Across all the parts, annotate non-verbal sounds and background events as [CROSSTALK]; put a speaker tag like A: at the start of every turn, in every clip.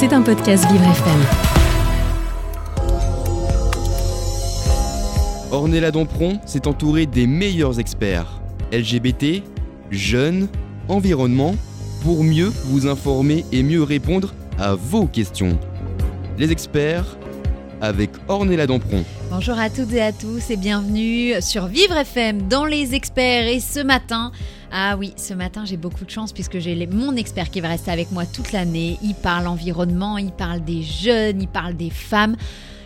A: C'est un podcast Vivre FM.
B: Ornella Dampron s'est entourée des meilleurs experts LGBT, jeunes, environnement, pour mieux vous informer et mieux répondre à vos questions. Les experts avec Ornella Dampron.
C: Bonjour à toutes et à tous et bienvenue sur Vivre FM dans les experts. Et ce matin, ah oui, ce matin j'ai beaucoup de chance puisque j'ai mon expert qui va rester avec moi toute l'année. Il parle environnement, il parle des jeunes, il parle des femmes.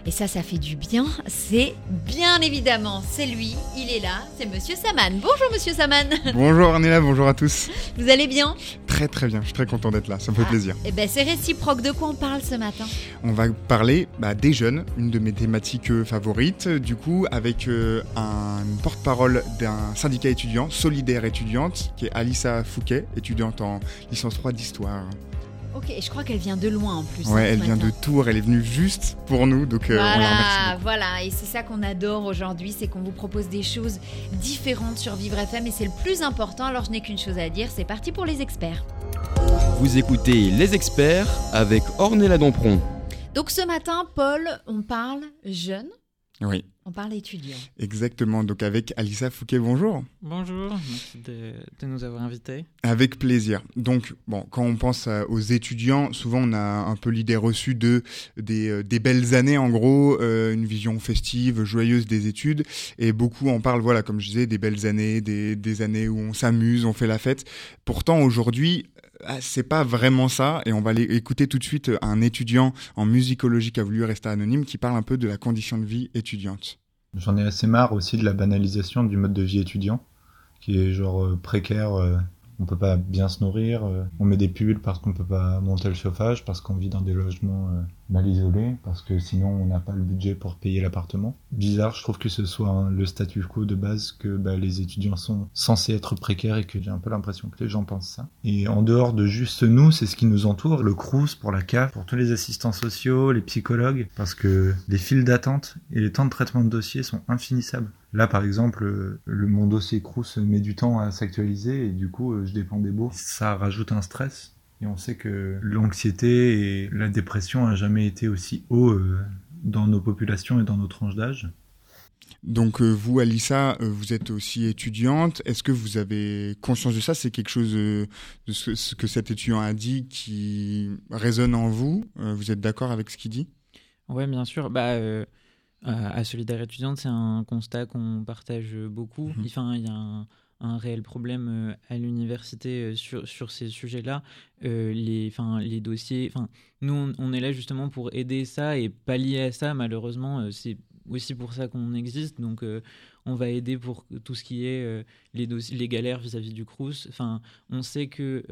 C: Et ça, ça fait du bien. C'est bien évidemment, c'est lui, il est là, c'est Monsieur Saman. Bonjour Monsieur Saman. [LAUGHS]
D: Bonjour Arnella, bonjour à tous.
C: Vous allez bien?
D: Très très bien, je suis très content d'être là, ça me fait
C: Ah,
D: plaisir.
C: Eh ben c'est réciproque. De quoi on parle ce matin?
D: On va parler bah, des jeunes, une de mes thématiques euh, favorites, du coup avec euh, un porte-parole d'un syndicat étudiant, Solidaire étudiante, qui est Alissa Fouquet, étudiante en licence 3 d'histoire.
C: Ok, et je crois qu'elle vient de loin en plus. hein,
D: Ouais, elle vient de Tours, elle est venue juste pour nous, donc euh, on la remercie.
C: Voilà, voilà, et c'est ça qu'on adore aujourd'hui, c'est qu'on vous propose des choses différentes sur Vivre FM et c'est le plus important. Alors je n'ai qu'une chose à dire, c'est parti pour les experts.
B: Vous écoutez Les experts avec Ornella Dampron.
C: Donc ce matin, Paul, on parle jeune,
D: Oui,
C: on parle étudiant.
D: exactement. Donc avec Alissa Fouquet, bonjour.
E: Bonjour, merci de, de nous avoir invités.
D: Avec plaisir. Donc, bon, quand on pense à- aux étudiants, souvent on a un peu l'idée reçue de des, euh, des belles années, en gros, euh, une vision festive, joyeuse des études, et beaucoup en parlent, voilà, comme je disais, des belles années, des, des années où on s'amuse, on fait la fête. Pourtant, aujourd'hui, c'est pas vraiment ça, et on va aller écouter tout de suite un étudiant en musicologie qui a voulu rester anonyme, qui parle un peu de la condition de vie étudiante.
F: J'en ai assez marre aussi de la banalisation du mode de vie étudiant, qui est genre euh, précaire. euh, on peut pas bien se nourrir, euh, on met des pulls parce qu'on peut pas monter le chauffage, parce qu'on vit dans des logements euh, mal isolés, parce que sinon on n'a pas le budget pour payer l'appartement. Bizarre, je trouve que ce soit hein, le statu quo de base que bah, les étudiants sont censés être précaires et que j'ai un peu l'impression que les gens pensent ça. Et en dehors de juste nous, c'est ce qui nous entoure, le CRUS pour la CAF, pour tous les assistants sociaux, les psychologues, parce que les files d'attente et les temps de traitement de dossiers sont infinissables. Là, par exemple, euh, le, mon dossier Crous met du temps à s'actualiser et du coup, euh, je dépends des bourses. Ça rajoute un stress. Et on sait que l'anxiété et la dépression a jamais été aussi haut euh, dans nos populations et dans nos tranches d'âge.
D: Donc euh, vous, Alissa, euh, vous êtes aussi étudiante. Est-ce que vous avez conscience de ça? C'est quelque chose de ce, que cet étudiant a dit qui résonne en vous? Vous êtes d'accord avec ce qu'il dit?
E: Ouais, bien sûr. Bah, euh, à à Solidaire étudiante, c'est un constat qu'on partage beaucoup.
D: Mhm.
E: Enfin, il y a un, un réel problème euh, à l'université euh, sur, sur ces sujets-là. Euh, les, enfin, les dossiers. Enfin, nous, on, est là justement pour aider ça et pallier à ça. Malheureusement, c'est aussi pour ça qu'on existe. Donc, on va aider pour tout ce qui est euh, les, les galères vis-à-vis du Crous. Enfin, on sait que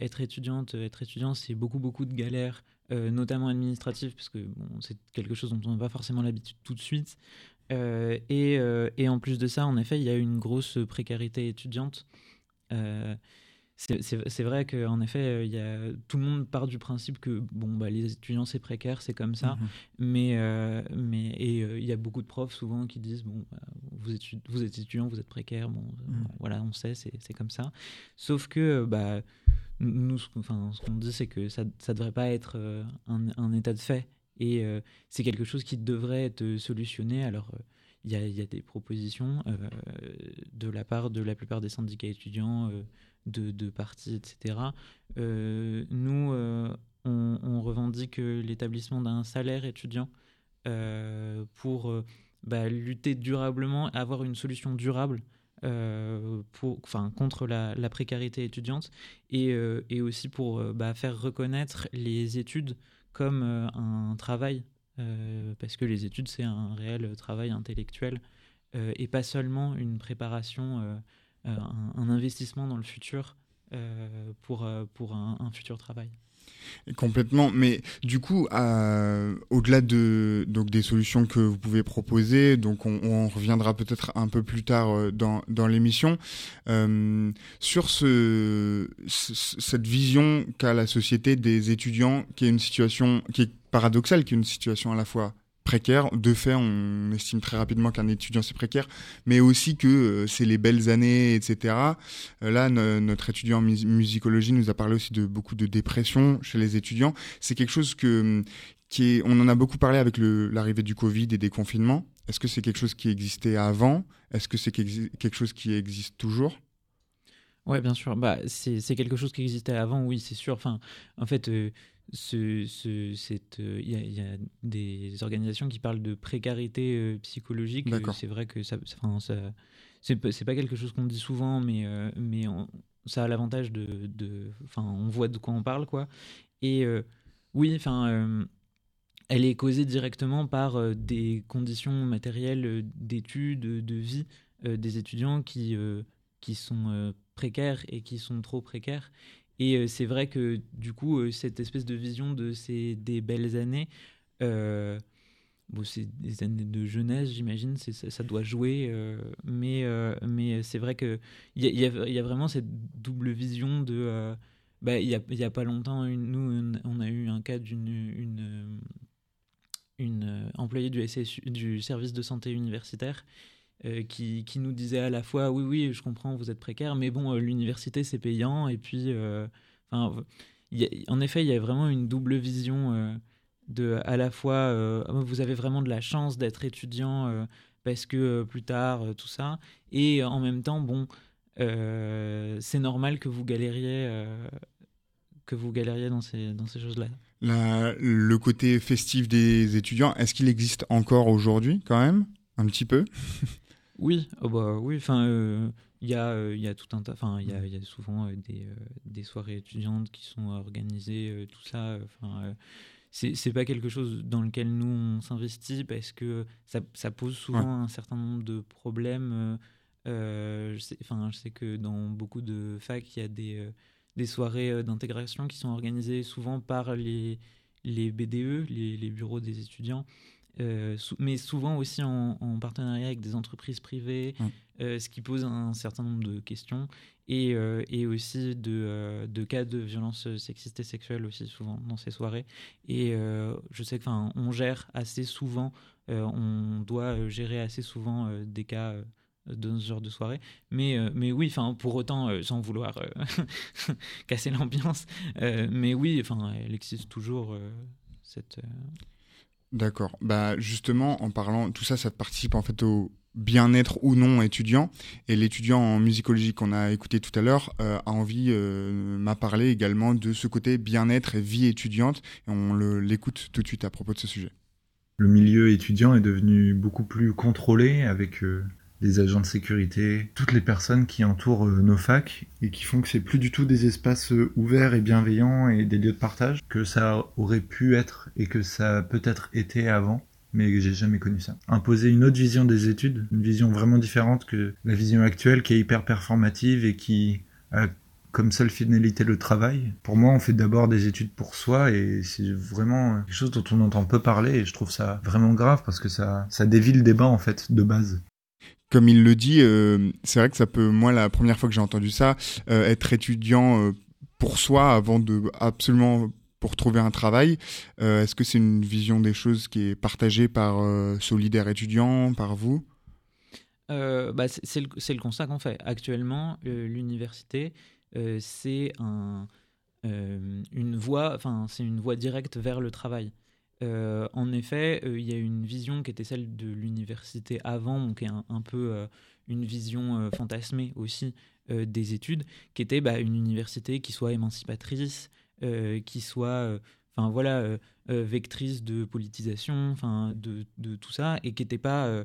E: être étudiante, être étudiant, c'est beaucoup, beaucoup de galères, notamment administratives, parce que bon, c'est quelque chose dont on n'a pas forcément l'habitude tout de suite. Euh, et, euh, et en plus de ça, en effet, il y a une grosse précarité étudiante. Euh, c'est vrai qu'en effet, il y a, tout le monde part du principe que bon, bah, les étudiants, c'est précaire, c'est comme ça. Mais, euh, mais et il y a beaucoup de profs souvent qui disent bon, bah, vous, êtes, vous êtes étudiant, vous êtes précaire, bon,
D: Mhm.
E: voilà, on sait, c'est comme ça. Sauf que bah, nous, ce qu'on enfin, ce qu'on dit, c'est que ça ne devrait pas être un, un état de fait. Et euh, c'est quelque chose qui devrait être solutionné. Alors, euh, il y, a, des propositions euh, de la part de la plupart des syndicats étudiants, euh, de, partis, etc. Euh, nous, euh, on, revendique l'établissement d'un salaire étudiant euh, pour euh, bah, lutter durablement, avoir une solution durable euh, contre la, précarité étudiante et, euh, aussi pour euh, bah, faire reconnaître les études comme euh, un travail, euh, parce que les études, c'est un réel travail intellectuel euh, et pas seulement une préparation, un, investissement dans le futur pour, pour un futur travail.
D: Complètement. Mais du coup, au-delà des solutions que vous pouvez proposer, on, reviendra peut-être un peu plus tard euh, dans, l'émission euh, sur ce, ce- cette vision qu'a la société des étudiants, qui est une situation qui est paradoxale, qui est une situation à la fois précaire. De fait, on estime très rapidement qu'un étudiant c'est précaire, mais aussi que c'est les belles années, etc. là, notre étudiant en musicologie nous a parlé aussi de beaucoup de dépression chez les étudiants. C'est quelque chose que qui est, on en a beaucoup parlé avec l'arrivée du Covid et des confinements. Est-ce que c'est quelque chose qui existait avant? Est-ce que c'est quelque chose qui existe toujours?
E: Ouais, bien sûr. Bah, c'est quelque chose qui existait avant, oui, c'est sûr. Enfin, en fait, euh, ce, ce, euh, il y, a des organisations qui parlent de précarité euh, psychologique. C'est vrai que ça, ça c'est pas quelque chose qu'on dit souvent, mais, mais ça a l'avantage de, enfin, on voit de quoi on parle, quoi. Et oui, enfin elle est causée directement par des conditions matérielles d'études, de vie des étudiants qui, qui sont précaires et qui sont trop précaires. Et euh, c'est vrai que du coup, euh, cette espèce de vision de ces des belles années, euh, bon, c'est des années de jeunesse, j'imagine, ça, doit jouer, mais, mais c'est vrai qu'il y a, y, a, vraiment cette double vision de. bah, il n'y a, y a pas longtemps, nous, on a eu un cas d'une une, employée du service de santé universitaire euh, qui, qui, nous disait à la fois oui oui je comprends vous êtes précaire mais bon euh, l'université c'est payant et puis euh, en effet il y a vraiment une double vision de à la fois vous avez vraiment de la chance d'être étudiant parce que plus tard tout ça et en même temps bon c'est normal que vous galériez que vous galériez dans ces dans ces choses là
D: le côté festif des étudiants est-ce qu'il existe encore aujourd'hui quand même? Un petit peu? [LAUGHS]
E: Oui, oh bah, oui, enfin, euh, il y, a, euh, y a tout un tas, enfin, il y a, y a, souvent euh, des, des, soirées étudiantes qui sont organisées, tout ça, enfin, c'est pas quelque chose dans lequel nous on s'investit parce que ça, ça pose souvent un certain nombre de problèmes. je, sais, je sais que dans beaucoup de facs, il y a des, des soirées d'intégration qui sont organisées souvent par les, les BDE, les, les bureaux des étudiants. Euh, mais souvent aussi en, partenariat avec des entreprises privées, euh, ce qui pose un certain nombre de questions, et, euh, et aussi de, de, cas de violence sexiste et sexuelle aussi souvent dans ces soirées. Et je sais qu'on gère assez souvent, on doit gérer assez souvent des cas de ce genre de soirée. Mais, mais oui, enfin, pour autant, sans vouloir [LAUGHS] casser l'ambiance, mais oui, enfin, elle existe toujours, cette,
D: D'accord. Bah justement, en parlant, tout ça, ça participe en fait au bien-être ou non étudiant. Et l'étudiant en musicologie qu'on a écouté tout à l'heure euh, a envie, euh, m'a parlé également de ce côté bien-être et vie étudiante. On l'écoute tout de suite à propos de ce sujet.
F: Le milieu étudiant est devenu beaucoup plus contrôlé avec euh, les agents de sécurité, toutes les personnes qui entourent euh, nos facs et qui font que c'est plus du tout des espaces euh, ouverts et bienveillants et des lieux de partage que ça aurait pu être et que ça peut-être été avant mais j'ai jamais connu ça. Imposer une autre vision des études, une vision vraiment différente que la vision actuelle qui est hyper performative et qui a comme seule finalité le travail. Pour moi, on fait d'abord des études pour soi et c'est vraiment quelque chose dont on entend peu parler et je trouve ça vraiment grave parce que ça, ça dévie le débat en fait de base
D: comme il le dit, euh, c'est vrai que ça peut, moi, la première fois que j'ai entendu ça, euh, être étudiant euh, pour soi avant de absolument pour trouver un travail. Est-ce que c'est une vision des choses qui est partagée par Solidaire étudiant, par vous?
E: Bah, c'est le, constat qu'on fait. Actuellement, l'université, c'est un, une c'est une voie directe vers le travail. Euh, en effet, euh, il y a une vision qui était celle de l'université avant, est un, peu euh, une vision fantasmée aussi des études, qui était bah, une université qui soit émancipatrice, qui soit enfin voilà, vectrice de politisation, enfin de, de, tout ça, et qui n'était pas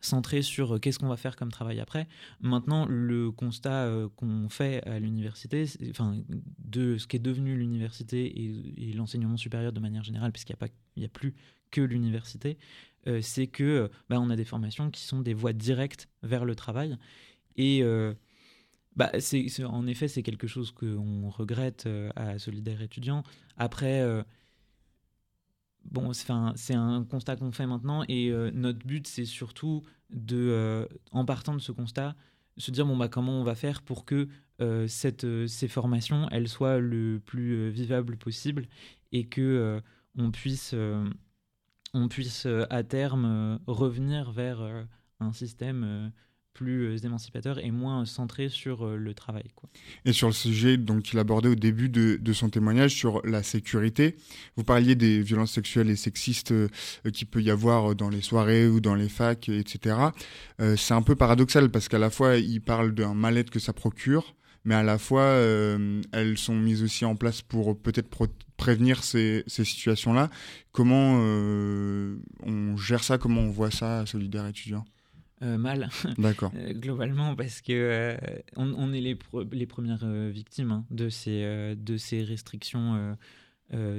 E: centré sur euh, qu'est-ce qu'on va faire comme travail après. Maintenant, le constat euh, qu'on fait à l'université, enfin, de ce qui est devenu l'université et, l'enseignement supérieur de manière générale, puisqu'il n'y a, a plus que l'université, euh, c'est que bah, on a des formations qui sont des voies directes vers le travail. Et bah, en effet, c'est quelque chose qu'on regrette à Solidaire étudiant. Après, bon, c'est un constat qu'on fait maintenant et euh, notre but, c'est surtout de, euh, en partant de ce constat, se dire bon bah comment on va faire pour que euh, cette, ces formations elles soient le plus vivables possible et que on puisse on puisse à terme revenir vers un système plus euh, émancipateur et moins centré sur euh, le travail.
D: Et sur le sujet donc qu'il abordait au début de, son témoignage sur la sécurité, vous parliez des violences sexuelles et sexistes euh, qui peut y avoir dans les soirées ou dans les facs, etc. c'est un peu paradoxal parce qu'à la fois il parle d'un mal-être que ça procure, mais à la fois elles sont mises aussi en place pour peut-être prévenir ces situations-là. Comment on gère ça? Comment on voit ça, Solidaire étudiant?
E: Euh, mal. [LAUGHS]
D: D'accord.
E: Euh, globalement, parce que euh, on, est les, les premières victimes hein, de, ces, de ces restrictions.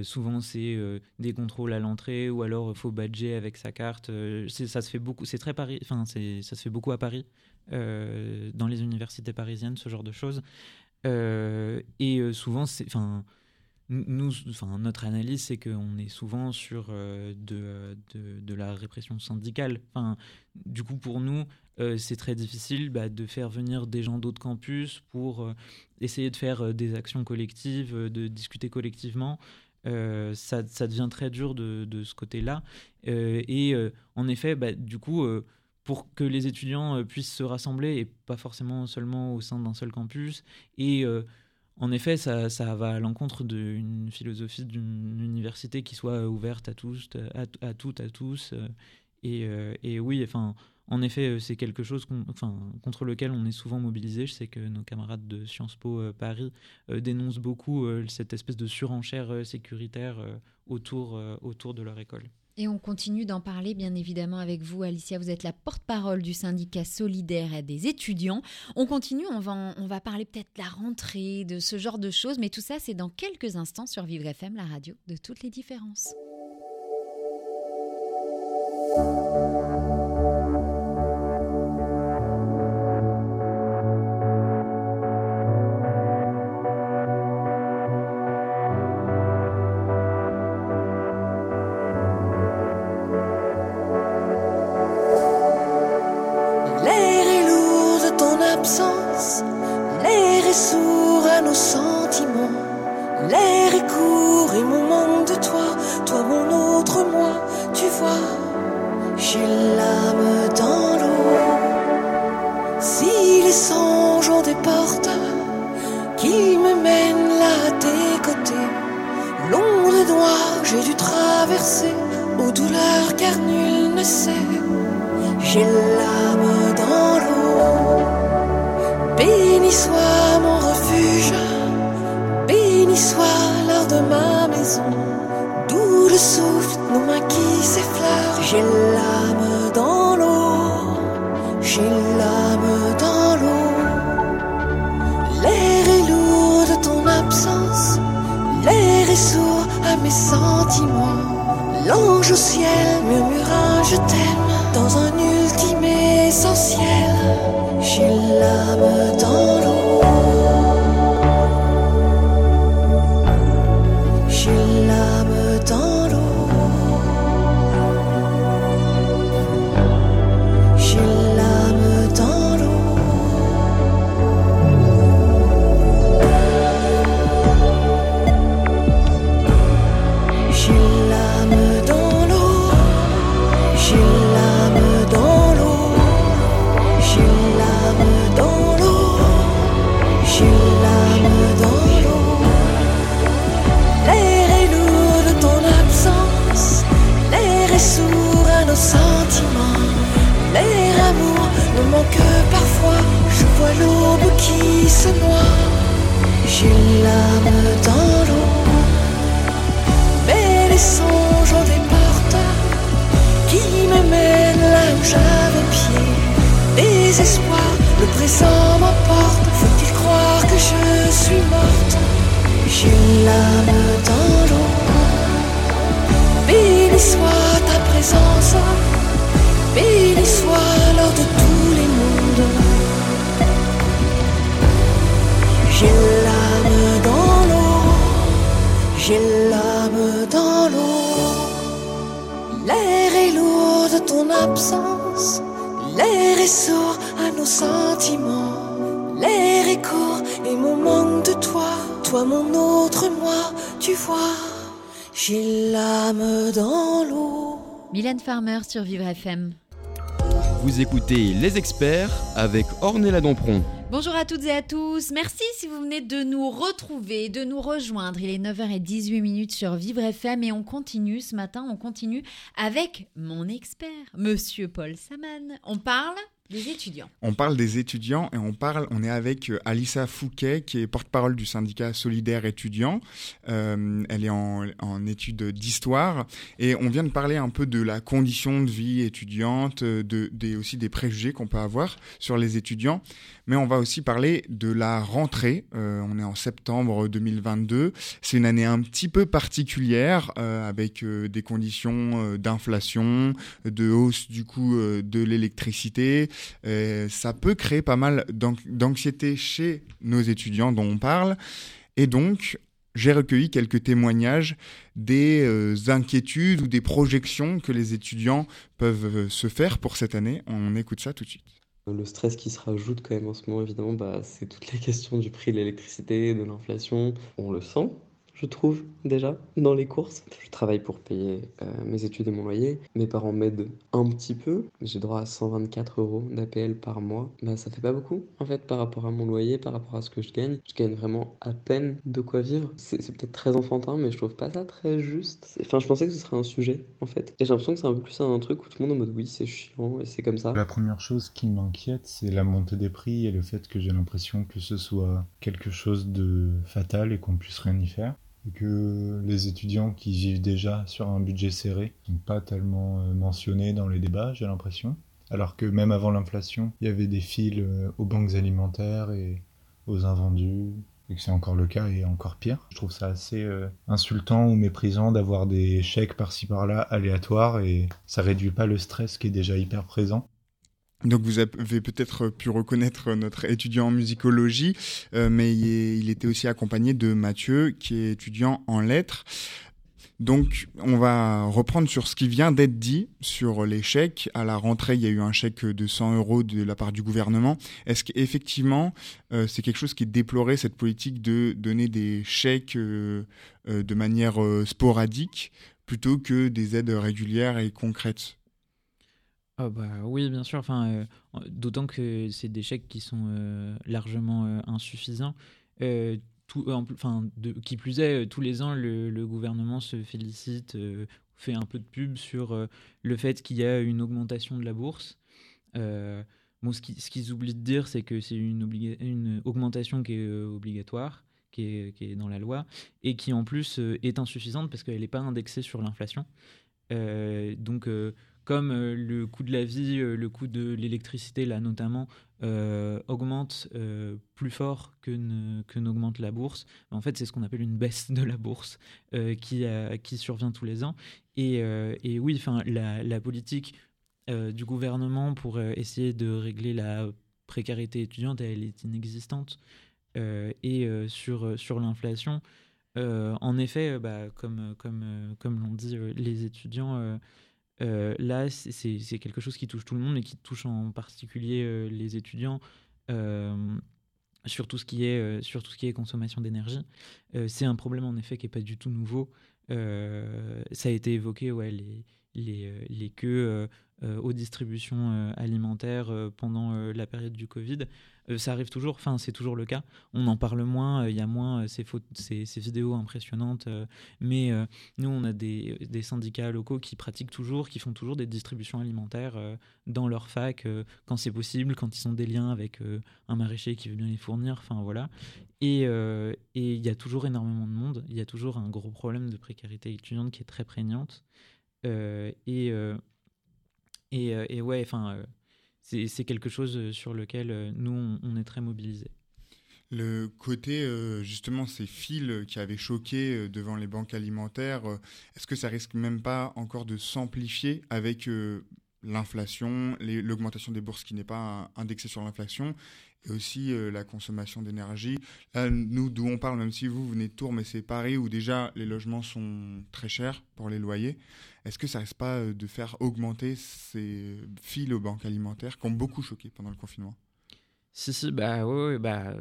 E: souvent, c'est des contrôles à l'entrée ou alors faut badger avec sa carte. ça se fait beaucoup. C'est très Paris. Enfin, ça se fait beaucoup à Paris, dans les universités parisiennes, ce genre de choses. et souvent, c'est. Enfin, notre analyse, c'est qu'on est souvent sur euh, de, la répression syndicale. Du coup, pour nous, euh, c'est très difficile bah, de faire venir des gens d'autres campus pour euh, essayer de faire des actions collectives, de discuter collectivement. Ça, devient très dur de, de ce côté-là. et en effet, bah, du coup, pour que les étudiants puissent se rassembler, et pas forcément seulement au sein d'un seul campus, et en effet, ça, va à l'encontre d'une philosophie d'une université qui soit ouverte à tous, à, toutes, à tous. Euh, euh, et, oui, enfin, en effet, euh, c'est quelque chose contre lequel on est souvent mobilisé. Je sais que nos camarades de Sciences Po Paris dénoncent beaucoup cette espèce de surenchère sécuritaire autour de leur école.
G: Et on continue d'en parler bien évidemment avec vous, Alicia. Vous êtes la porte-parole du syndicat solidaire des étudiants. On continue, on va, on va parler peut-être de la rentrée, de ce genre de choses, mais tout ça c'est dans quelques instants sur Vivre FM, la radio de toutes les différences.
C: Farmer sur Vivre FM.
B: Vous écoutez Les Experts avec Ornella Dampron.
C: Bonjour à toutes et à tous. Merci si vous venez de nous retrouver, de nous rejoindre. Il est 9h18 minutes sur Vivre FM et on continue ce matin, on continue avec mon expert, monsieur Paul Saman. On parle
D: On parle des étudiants et on parle, on est avec euh, Alissa Fouquet qui est porte-parole du syndicat solidaire étudiant. Euh, elle est en, en études d'histoire et on vient de parler un peu de la condition de vie étudiante, des, aussi des préjugés qu'on peut avoir sur les étudiants. Mais on va aussi parler de la rentrée. Euh, on est en septembre 2022. C'est une année un petit peu particulière euh, avec euh, des conditions euh, d'inflation, de hausse du coût euh, de l'électricité. Euh, ça peut créer pas mal d'anxiété chez nos étudiants dont on parle. Et donc, j'ai recueilli quelques témoignages des euh, inquiétudes ou des projections que les étudiants peuvent euh, se faire pour cette année. On écoute ça tout de suite.
A: Le stress qui se rajoute quand même en ce moment, évidemment, bah, c'est toutes les questions du prix de l'électricité, de l'inflation. On le sent, je trouve, déjà, dans les courses. Je travaille pour payer euh, mes études et mon loyer. Mes parents m'aident un petit peu. J'ai droit à 124 euros d'APL par mois. Bah, ça fait pas beaucoup, en fait, par rapport à mon loyer, par rapport à ce que je gagne. Je gagne vraiment à peine de quoi vivre. C'est c'est peut-être très enfantin, mais je trouve pas ça très juste. C'est- Enfin, je pensais que ce serait un sujet, en fait. Et j'ai l'impression que c'est un peu plus un truc où tout le monde est en mode oui, c'est chiant et c'est comme ça.
F: La première chose qui m'inquiète, c'est la montée des prix et le fait que j'ai l'impression que ce soit quelque chose de fatal et qu'on puisse rien y faire. Que les étudiants qui vivent déjà sur un budget serré sont pas tellement euh, mentionnés dans les débats, j'ai l'impression. Alors que même avant l'inflation, il y avait des files euh, aux banques alimentaires et aux invendus, et que c'est encore le cas et encore pire. Je trouve ça assez euh, insultant ou méprisant d'avoir des chèques par-ci par-là aléatoires et ça réduit pas le stress qui est déjà hyper présent.
D: Donc vous avez peut-être pu reconnaître notre étudiant en musicologie, euh, mais il, était aussi accompagné de Mathieu, qui est étudiant en lettres. Donc on va reprendre sur ce qui vient d'être dit sur les chèques. À la rentrée, il y a eu un chèque de 100 euros de la part du gouvernement. Est-ce qu'effectivement, euh, c'est quelque chose qui est déploré, cette politique de donner des chèques euh, de manière sporadique plutôt que des aides régulières et concrètes?
E: Bah oui, bien sûr. Enfin, euh, d'autant que c'est des chèques qui sont euh, largement euh, insuffisants. Tout, enfin, qui plus est, tous les ans, le, gouvernement se félicite, fait un peu de pub sur le fait qu'il y a une augmentation de la bourse. Bon, ce qui- ce qu'ils oublient de dire, c'est que c'est une, augmentation qui est obligatoire, qui est, qui est dans la loi, et qui en plus est insuffisante parce qu'elle n'est pas indexée sur l'inflation. Donc, comme euh, le coût de la vie, euh, le coût de l'électricité, là notamment, euh, augmente plus fort que, que n'augmente la bourse, en fait, c'est ce qu'on appelle une baisse de la bourse qui, qui survient tous les ans. Et, et oui, enfin, la, la politique du gouvernement pour essayer de régler la précarité étudiante, elle est inexistante. Et sur, sur l'inflation, en effet, bah, comme, comme, comme l'ont dit les étudiants, euh, là, c'est- quelque chose qui touche tout le monde et qui touche en particulier euh, les étudiants euh, sur, tout ce qui est, sur tout ce qui est consommation d'énergie. C'est un problème en effet qui n'est pas du tout nouveau. Ça a été évoqué, ouais, les, euh, les queues euh, euh, aux distributions alimentaires pendant la période du Covid. Ça arrive toujours, enfin c'est toujours le cas. On en parle moins, il y a moins ces, photos, ces, vidéos impressionnantes, mais nous on a des, syndicats locaux qui pratiquent toujours, qui font toujours des distributions alimentaires dans leur fac quand c'est possible, quand ils ont des liens avec un maraîcher qui veut bien les fournir, enfin voilà. Et il y a toujours énormément de monde, il y a toujours un gros problème de précarité étudiante qui est très prégnante. Euh, et, euh, et, euh, et ouais, enfin, c'est quelque chose sur lequel nous, on, est très mobilisés.
D: Le côté, justement, ces fils qui avaient choqué devant les banques alimentaires, est-ce que ça risque même pas encore de s'amplifier avec l'inflation, l'augmentation des bourses qui n'est pas indexée sur l'inflation, et aussi euh, la consommation d'énergie. Là, nous, d'où on parle, même si vous venez de Tours, mais c'est Paris où déjà les logements sont très chers pour les loyers, est-ce que ça risque pas euh, de faire augmenter ces fils aux banques alimentaires qui ont beaucoup choqué pendant le confinement?
E: Si, si, bah ouais, bah,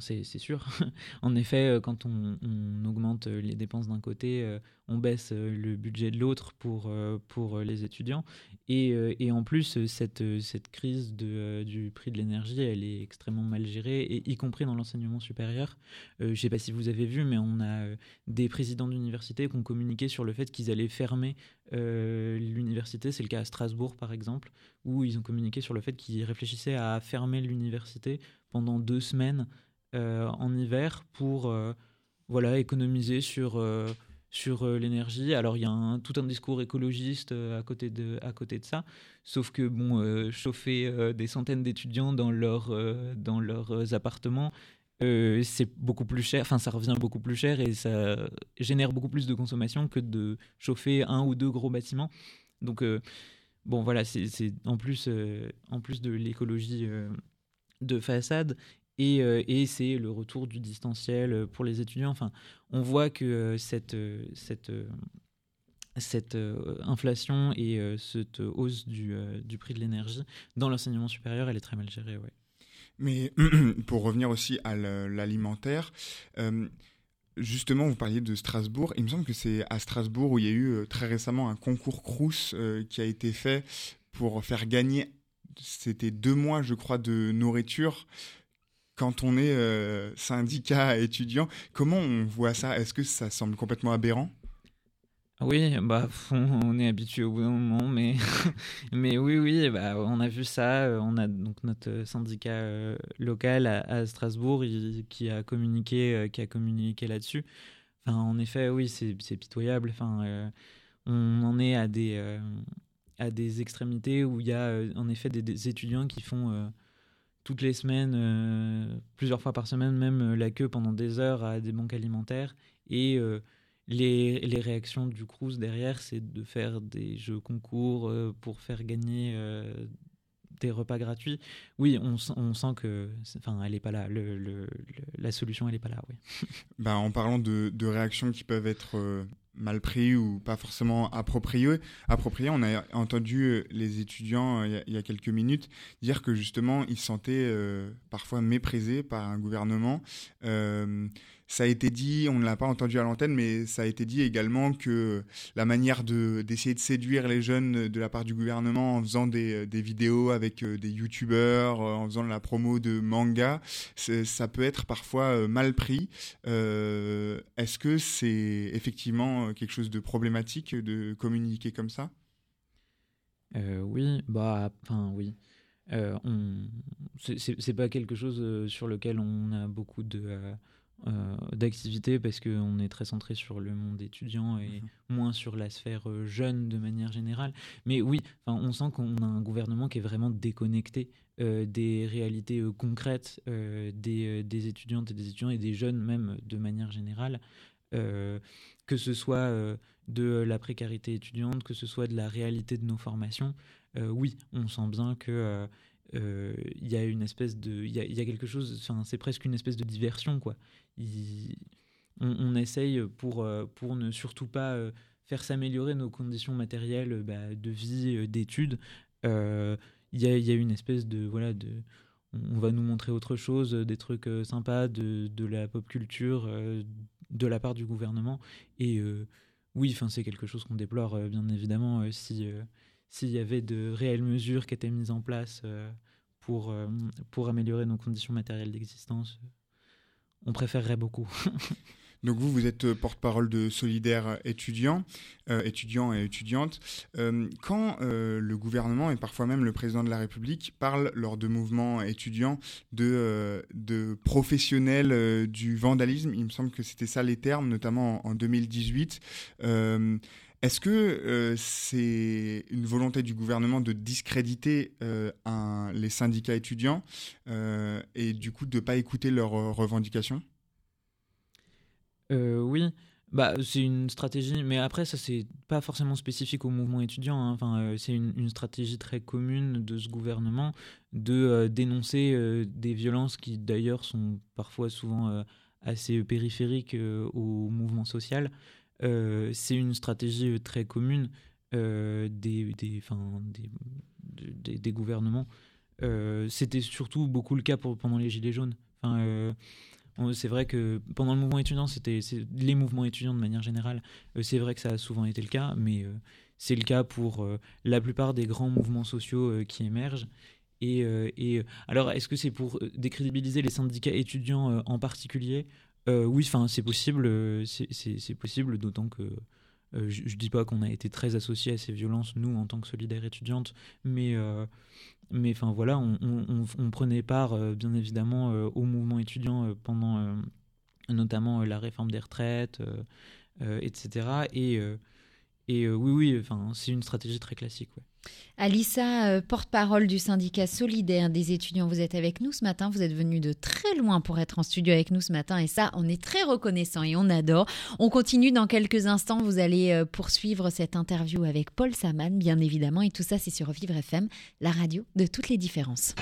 E: c'est sûr. [LAUGHS] en effet, euh, quand on, augmente les dépenses d'un côté, on baisse le budget de l'autre pour, pour les étudiants. Et, et, en plus, cette, cette crise de, du prix de l'énergie, elle est extrêmement mal gérée, et y compris dans l'enseignement supérieur. je ne sais pas si vous avez vu, mais on a des présidents d'université qui ont communiqué sur le fait qu'ils allaient fermer l'université. C'est le cas à Strasbourg, par exemple, où ils ont communiqué sur le fait qu'ils réfléchissaient à fermer l'université pendant deux semaines en hiver pour voilà, économiser sur, euh, sur euh, l'énergie. Alors il y a tout un discours écologiste euh, à, côté de, à côté de ça, sauf que bon, chauffer des centaines d'étudiants dans, leur, dans leurs appartements, c'est beaucoup plus cher, enfin ça revient beaucoup plus cher et ça génère beaucoup plus de consommation que de chauffer un ou deux gros bâtiments. Donc bon voilà, c'est en plus, en plus de l'écologie de façade, euh, et, c'est le retour du distanciel euh, pour les étudiants. Enfin, on voit que euh, cette, cette, cette inflation et cette hausse du, du prix de l'énergie dans l'enseignement supérieur, elle est très mal gérée. Ouais.
D: Mais [CLEARS THROAT] pour revenir aussi à l'alimentaire, justement, vous parliez de Strasbourg. Il me semble que c'est à Strasbourg où il y a eu très récemment un concours Crous qui a été fait pour faire gagner, c'était deux mois, je crois, de nourriture quand on est euh, syndicat étudiant, comment on voit ça? Est-ce que ça semble complètement aberrant?
E: Oui, bah on est habitué au bout d'un moment, mais [LAUGHS] mais oui, oui, bah on a vu ça. On a donc notre syndicat euh, local à, Strasbourg qui a communiqué, euh, qui a communiqué là-dessus. Enfin, en effet, oui, c'est pitoyable. Enfin, on en est à des à des extrémités où il y a en effet des étudiants qui font toutes les semaines, euh, plusieurs fois par semaine, même euh, la queue pendant des heures à des banques alimentaires. Et euh, les, réactions du Crous derrière, c'est de faire des jeux concours pour faire gagner des repas gratuits. Oui, on, sent que, elle est pas là. La solution, elle est pas là. Oui. [LAUGHS]
D: bah, en parlant de réactions qui peuvent être mal pris ou pas forcément approprié. On a entendu euh, les étudiants euh, il y, a quelques minutes dire que justement ils se sentaient euh, parfois méprisés par un gouvernement. Ça a été dit, on ne l'a pas entendu à l'antenne, mais ça a été dit également que la manière de d'essayer de séduire les jeunes de la part du gouvernement en faisant des, des vidéos avec euh, des youtubeurs, euh, en faisant de la promo de manga, ça peut être parfois euh, mal pris. Est-ce que c'est effectivement quelque chose de problématique de communiquer comme ça?
E: Oui, bah, enfin oui. C'est pas quelque chose sur lequel on a beaucoup de euh, d'activité parce qu'on est très centré sur le monde étudiant et mhm. moins sur la sphère euh, jeune de manière générale. Mais oui, on sent qu'on a un gouvernement qui est vraiment déconnecté euh, des réalités concrètes des, des, étudiantes et des étudiants et des jeunes même de manière générale. que ce soit de la précarité étudiante, que ce soit de la réalité de nos formations, oui, on sent bien que il y a une espèce de il y, y a, quelque chose enfin c'est presque une espèce de diversion quoi on, essaye pour, euh, pour ne surtout pas euh, faire s'améliorer nos conditions matérielles euh, bah, de vie, d'études. Il y, a, une espèce de voilà de on va nous montrer autre chose, des trucs sympas, de, de, la pop culture, de la part du gouvernement. Et oui, c'est quelque chose qu'on déplore bien évidemment si s'il y avait de réelles mesures qui étaient mises en place pour pour améliorer nos conditions matérielles d'existence on préférerait beaucoup. [LAUGHS]
D: Donc vous, vous êtes euh, porte-parole de Solidaire étudiants, euh, étudiants et étudiantes. Euh, quand le gouvernement et parfois même le président de la République parlent lors de mouvements étudiants de professionnels du vandalisme, il me semble que c'était ça les termes, notamment en, 2018. Est-ce que c'est une volonté du gouvernement de discréditer un, les syndicats étudiants et du coup de ne pas écouter leurs revendications?
E: Euh, oui, bah, c'est une stratégie, mais après, ça, c'est pas forcément spécifique au mouvement étudiant. Hein. Enfin, euh, c'est une, stratégie très commune de ce gouvernement de euh, dénoncer des violences qui, d'ailleurs, sont parfois souvent assez périphériques au mouvement social. C'est une stratégie très commune des, des, des, des, gouvernements. C'était surtout beaucoup le cas pour, pendant les Gilets jaunes. Enfin c'est vrai que pendant le mouvement étudiant, c'était les mouvements étudiants de manière générale, c'est vrai que ça a souvent été le cas, mais c'est le cas pour la plupart des grands mouvements sociaux qui émergent. Et, et alors, est-ce que c'est pour décrédibiliser les syndicats étudiants en particulier Oui, enfin, c'est possible, c'est possible, d'autant que je, ne dis pas qu'on a été très associés à ces violences, nous, en tant que solidaires étudiantes, mais enfin voilà, on, prenait part euh, bien évidemment euh, au mouvement étudiant euh, pendant notamment la réforme des retraites, etc. Et, et oui, oui, enfin, c'est une stratégie très classique. Ouais.
H: Alissa, porte-parole du syndicat solidaire des étudiants, vous êtes avec nous ce matin. Vous êtes venu de très loin pour être en studio avec nous ce matin et ça, on est très reconnaissant et on adore. On continue dans quelques instants. Vous allez poursuivre cette interview avec Paul Saman, bien évidemment. Et tout ça, c'est sur Vivre FM, la radio de toutes les différences.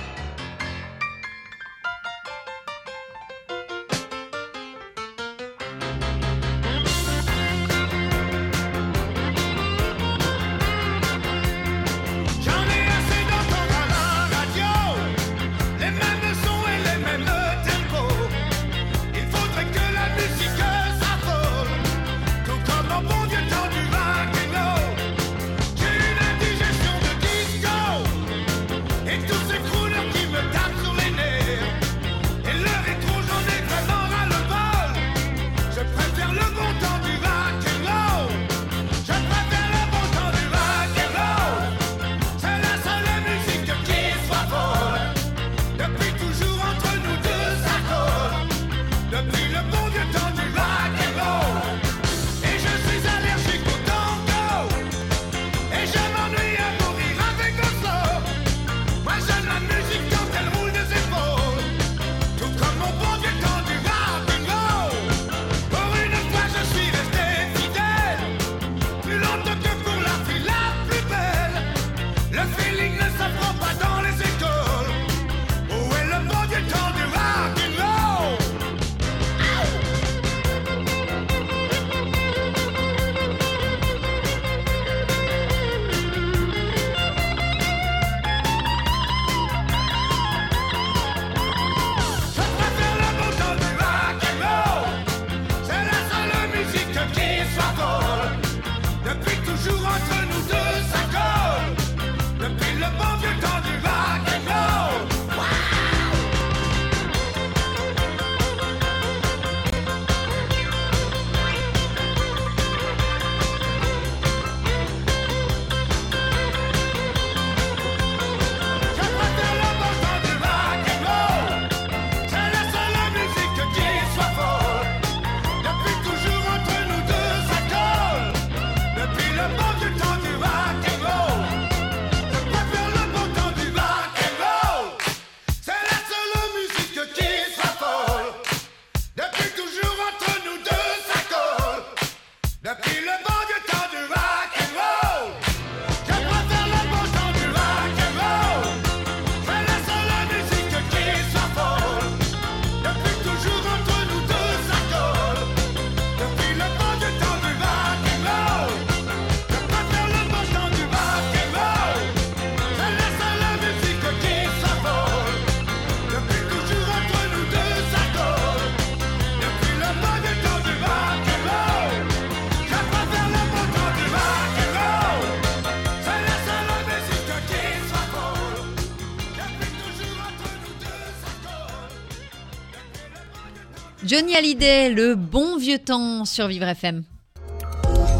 H: Johnny Hallyday, le bon vieux temps sur Vivre FM.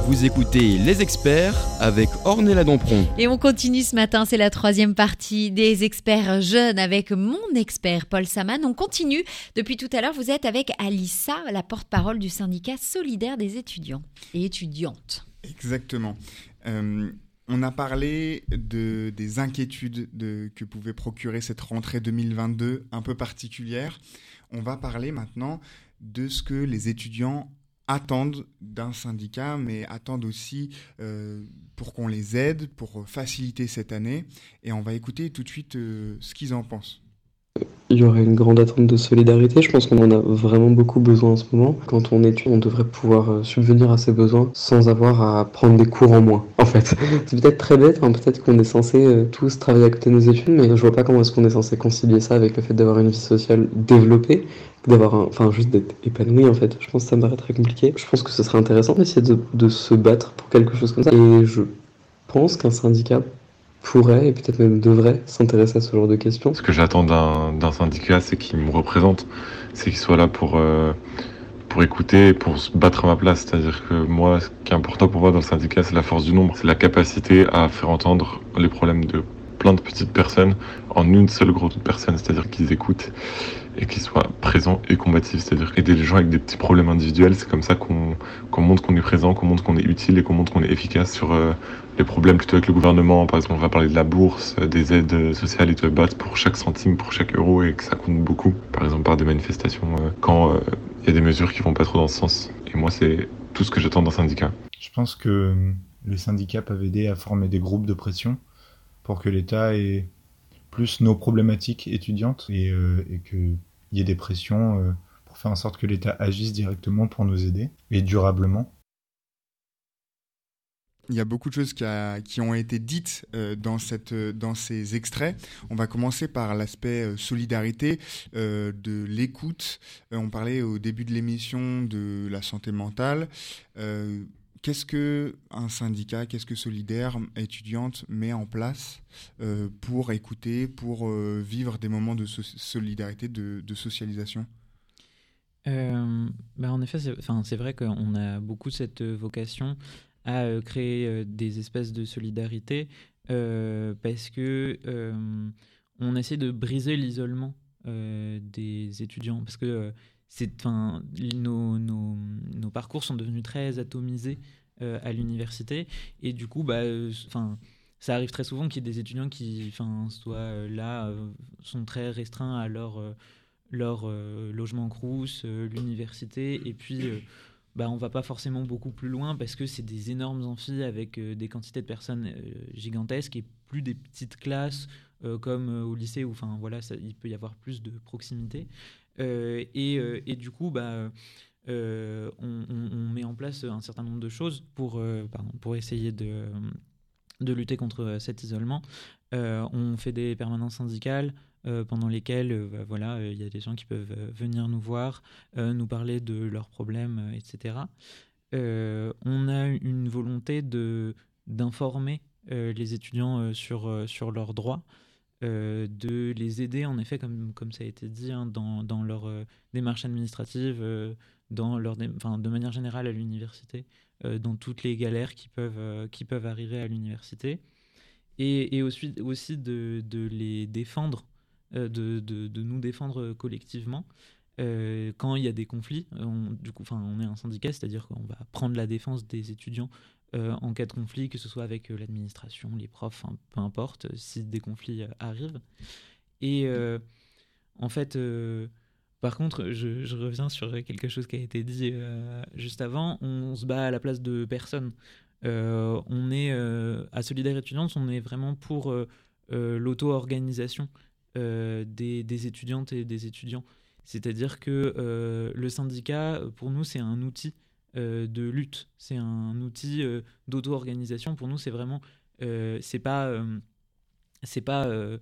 B: Vous écoutez Les Experts avec Ornella Dompron.
H: Et on continue ce matin, c'est la troisième partie des experts jeunes avec mon expert Paul Saman. On continue. Depuis tout à l'heure, vous êtes avec Alissa, la porte-parole du syndicat solidaire des étudiants et étudiantes.
D: Exactement. Euh, on a parlé de, des inquiétudes de, que pouvait procurer cette rentrée 2022 un peu particulière on va parler maintenant de ce que les étudiants attendent d'un syndicat, mais attendent aussi euh, pour qu'on les aide, pour faciliter cette année. Et on va écouter tout de suite euh, ce qu'ils en pensent.
A: Il y aurait une grande attente de solidarité. Je pense qu'on en a vraiment beaucoup besoin en ce moment. Quand on étudie, on devrait pouvoir euh, subvenir à ses besoins sans avoir à prendre des cours en moins, [LAUGHS] en fait. C'est peut-être très bête, hein, peut-être qu'on est censé euh, tous travailler à côté de nos études, mais je vois pas comment est-ce qu'on est censé concilier ça avec le fait d'avoir une vie sociale développée, d'avoir un... enfin juste d'être épanoui en fait. Je pense que ça me paraît très compliqué. Je pense que ce serait intéressant d'essayer de, de se battre pour quelque chose comme ça. Et je pense qu'un syndicat pourrait et peut-être même devrait s'intéresser à ce genre de questions.
I: Ce que j'attends d'un syndicat, c'est qu'il me représente, c'est qu'il soit là pour, euh, pour écouter et pour se battre à ma place. C'est-à-dire que moi, ce qui est important pour moi dans le syndicat, c'est la force du nombre, c'est la capacité à faire entendre les problèmes de plein de petites personnes en une seule grosse personne, c'est-à-dire qu'ils écoutent et qu'ils soient présents et combatifs, c'est-à-dire aider les gens avec des petits problèmes individuels. C'est comme ça qu'on montre qu'on est présent, qu'on montre qu'on est utile et qu'on montre qu'on est efficace sur euh, les problèmes plutôt avec le gouvernement. Par exemple, on va parler de la bourse, euh, des aides sociales et de battre pour chaque centime, pour chaque euro et que ça compte beaucoup. Par exemple, par des manifestations euh, quand il y a des mesures qui vont pas trop dans ce sens. Et moi, c'est tout ce que j'attends d'un syndicat.
F: Je pense que les syndicats peuvent aider à former des groupes de pression pour que l'État ait plus nos problématiques étudiantes et, euh, et qu'il y ait des pressions euh, pour faire en sorte que l'État agisse directement pour nous aider et durablement.
D: Il y a beaucoup de choses qui, ont été dites euh, dans, ces extraits. On va commencer par l'aspect solidarité, de l'écoute. On parlait au début de l'émission de la santé mentale. Qu'est-ce que un syndicat, qu'est-ce que Solidaire étudiante met en place euh, pour écouter, pour euh, vivre des moments de so- solidarité, de, socialisation?
E: Euh, bah, en effet, c'est vrai qu'on a beaucoup cette vocation à créer des espèces de solidarité parce que on essaie de briser l'isolement des étudiants. Parce que nos, parcours sont devenus très atomisés euh, à l'université. Et du coup, bah, euh, ça arrive très souvent qu'il y ait des étudiants qui, soient euh, là, sont très restreints à leur logement crous, l'université, et puis euh, bah, on va pas forcément beaucoup plus loin parce que c'est des énormes amphis avec des quantités de personnes gigantesques et plus des petites classes comme au lycée où il peut y avoir plus de proximité et, euh, et du coup bah euh, on, met en place un certain nombre de choses pour, euh, essayer de, lutter contre euh, cet isolement. Euh, on fait des permanences syndicales euh, pendant lesquelles euh, bah, voilà, euh, il y a des gens qui peuvent euh, venir nous voir, euh, nous parler de leurs problèmes, euh, etc. Euh, on a une volonté d'informer euh, les étudiants euh, euh, sur leurs droits, euh, de les aider en effet, comme, comme ça a été dit, hein, dans, dans leur euh, démarche administrative, euh, dans leur de manière générale à l'université, dans toutes les galères qui peuvent, qui peuvent arriver à l'université. Et, et aussi, de, de les défendre, de, de, nous défendre collectivement. Quand il y a des conflits, on, du coup, on est un syndicat, c'est-à-dire qu'on va prendre la défense des étudiants en cas de conflit, que ce soit avec euh, l'administration, les profs, enfin, peu importe, euh, si des conflits euh, arrivent. Et euh, en fait, euh, par contre, je, reviens sur quelque chose qui a été dit euh, juste avant. On se bat à la place de personne. Euh, on est euh, à Solidaire étudiante, on est vraiment pour euh, euh, l'auto-organisation euh, des, étudiantes et des étudiants. C'est-à-dire que euh, le syndicat, pour nous, c'est un outil euh, de lutte. C'est un outil euh, d'auto-organisation. Pour nous, c'est vraiment, euh, c'est pas, euh, c'est pas euh,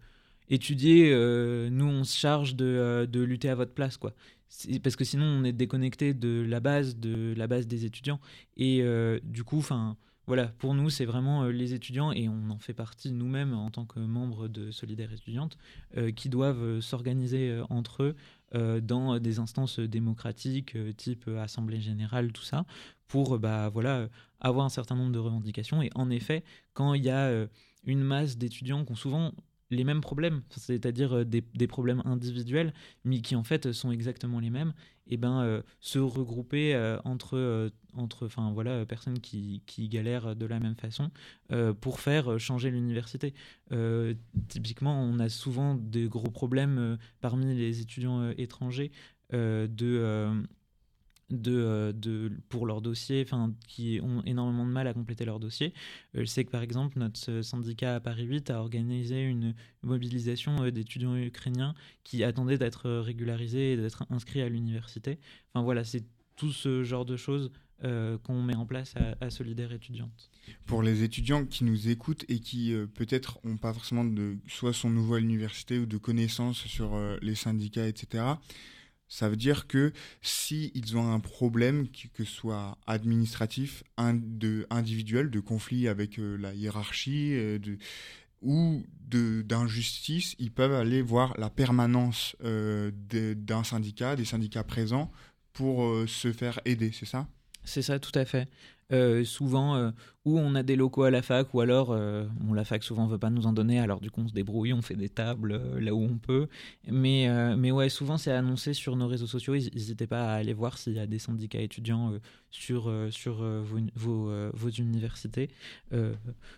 E: étudier. euh, nous, on se charge de, euh, de lutter à votre place, quoi. Parce que sinon, on est déconnecté de la base, de la base des étudiants. Et euh, du coup, enfin. Voilà, pour nous, c'est vraiment euh, les étudiants, et on en fait partie nous-mêmes en tant que membres de Solidaire étudiante, euh, qui doivent euh, s'organiser euh, entre eux dans des instances démocratiques, type Assemblée générale, tout ça, pour bah, voilà, avoir un certain nombre de revendications. Et en effet, quand il y a une masse d'étudiants qui ont souvent les mêmes problèmes, c'est-à-dire euh, des, problèmes individuels, mais qui en fait sont exactement les mêmes, et ben euh, se regrouper euh, entre, entre enfin, voilà, personnes qui, qui galèrent de la même façon pour faire changer l'université. Typiquement, on a souvent des gros problèmes parmi les étudiants étrangers de, de, de, pour leur dossier, enfin, qui ont énormément de mal à compléter leur dossier. je sais que par exemple, notre syndicat à Paris 8 a organisé une mobilisation d'étudiants ukrainiens qui attendaient d'être régularisés et d'être inscrits à l'université. Enfin voilà, c'est tout ce genre de choses euh, qu'on met en place à, Solidaire étudiante.
D: Pour les étudiants qui nous écoutent et qui euh, peut-être n'ont pas forcément de soit son nouveau à l'université ou de connaissances sur euh, les syndicats, etc. Ça veut dire que si ont un problème, que ce soit administratif, individuel, de conflit avec la hiérarchie, de, ou d'injustice, ils peuvent aller voir la permanence d'un syndicat, des syndicats présents, pour se faire aider, c'est ça?
E: C'est ça, tout à fait. Euh, souvent, euh, où on a des locaux à la fac, ou alors, euh, la fac souvent veut pas nous en donner, alors du coup on se débrouille, on fait des tables là où on peut. Mais, mais ouais, souvent c'est annoncé sur nos réseaux sociaux, n'hésitez pas à aller voir s'il y a des syndicats étudiants sur, sur vos, vos, vos, universités.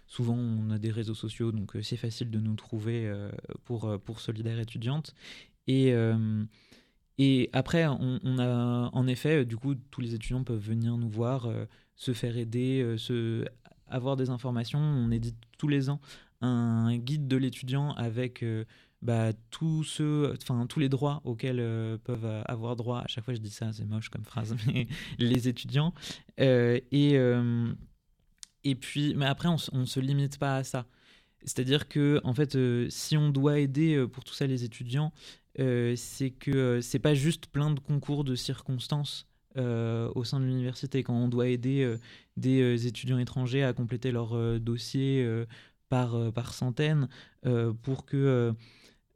E: souvent on a des réseaux sociaux, donc c'est facile de nous trouver pour, pour Solidaire étudiante. Et et après, on, a en effet, du coup, tous les étudiants peuvent venir nous voir, euh, se faire aider, euh, avoir des informations. On édite tous les ans un guide de l'étudiant avec euh, bah, tous, les droits auxquels peuvent avoir droit. À chaque fois, je dis ça, c'est moche comme phrase, [LAUGHS] mais les étudiants. et, et puis, mais après, on ne se limite pas à ça. C'est-à-dire que, en fait, si on doit aider pour tout ça les étudiants, c'est que euh, c'est pas juste plein de concours de circonstances euh, au sein de l'université. Quand on doit aider des étudiants étrangers à compléter leur dossier par, par centaines, pour que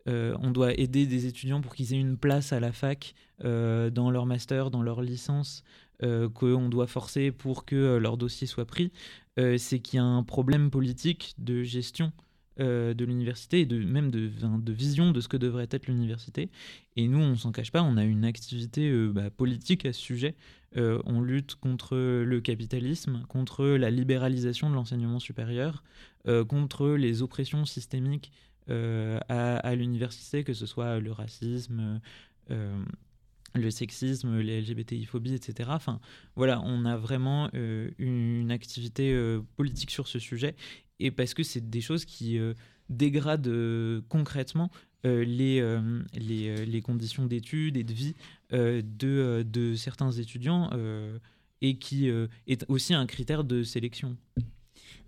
E: on doit aider des étudiants pour qu'ils aient une place à la fac dans leur master, dans leur licence, qu'on doit forcer pour que leur dossier soit pris, c'est qu'il y a un problème politique de gestion euh, de l'université et de, même de, vision de ce que devrait être l'université. Et nous, on s'en cache pas, on a une activité euh, bah, politique à ce sujet. Euh, on lutte contre le capitalisme, contre la libéralisation de l'enseignement supérieur, contre les oppressions systémiques à, l'université, que ce soit le racisme le sexisme, les LGBTI-phobies, etc. Enfin, voilà, on a vraiment une activité politique sur ce sujet et parce que c'est des choses qui euh, dégradent euh, concrètement euh, les, les, conditions d'études et de vie de, de, certains étudiants et qui est aussi un critère de sélection.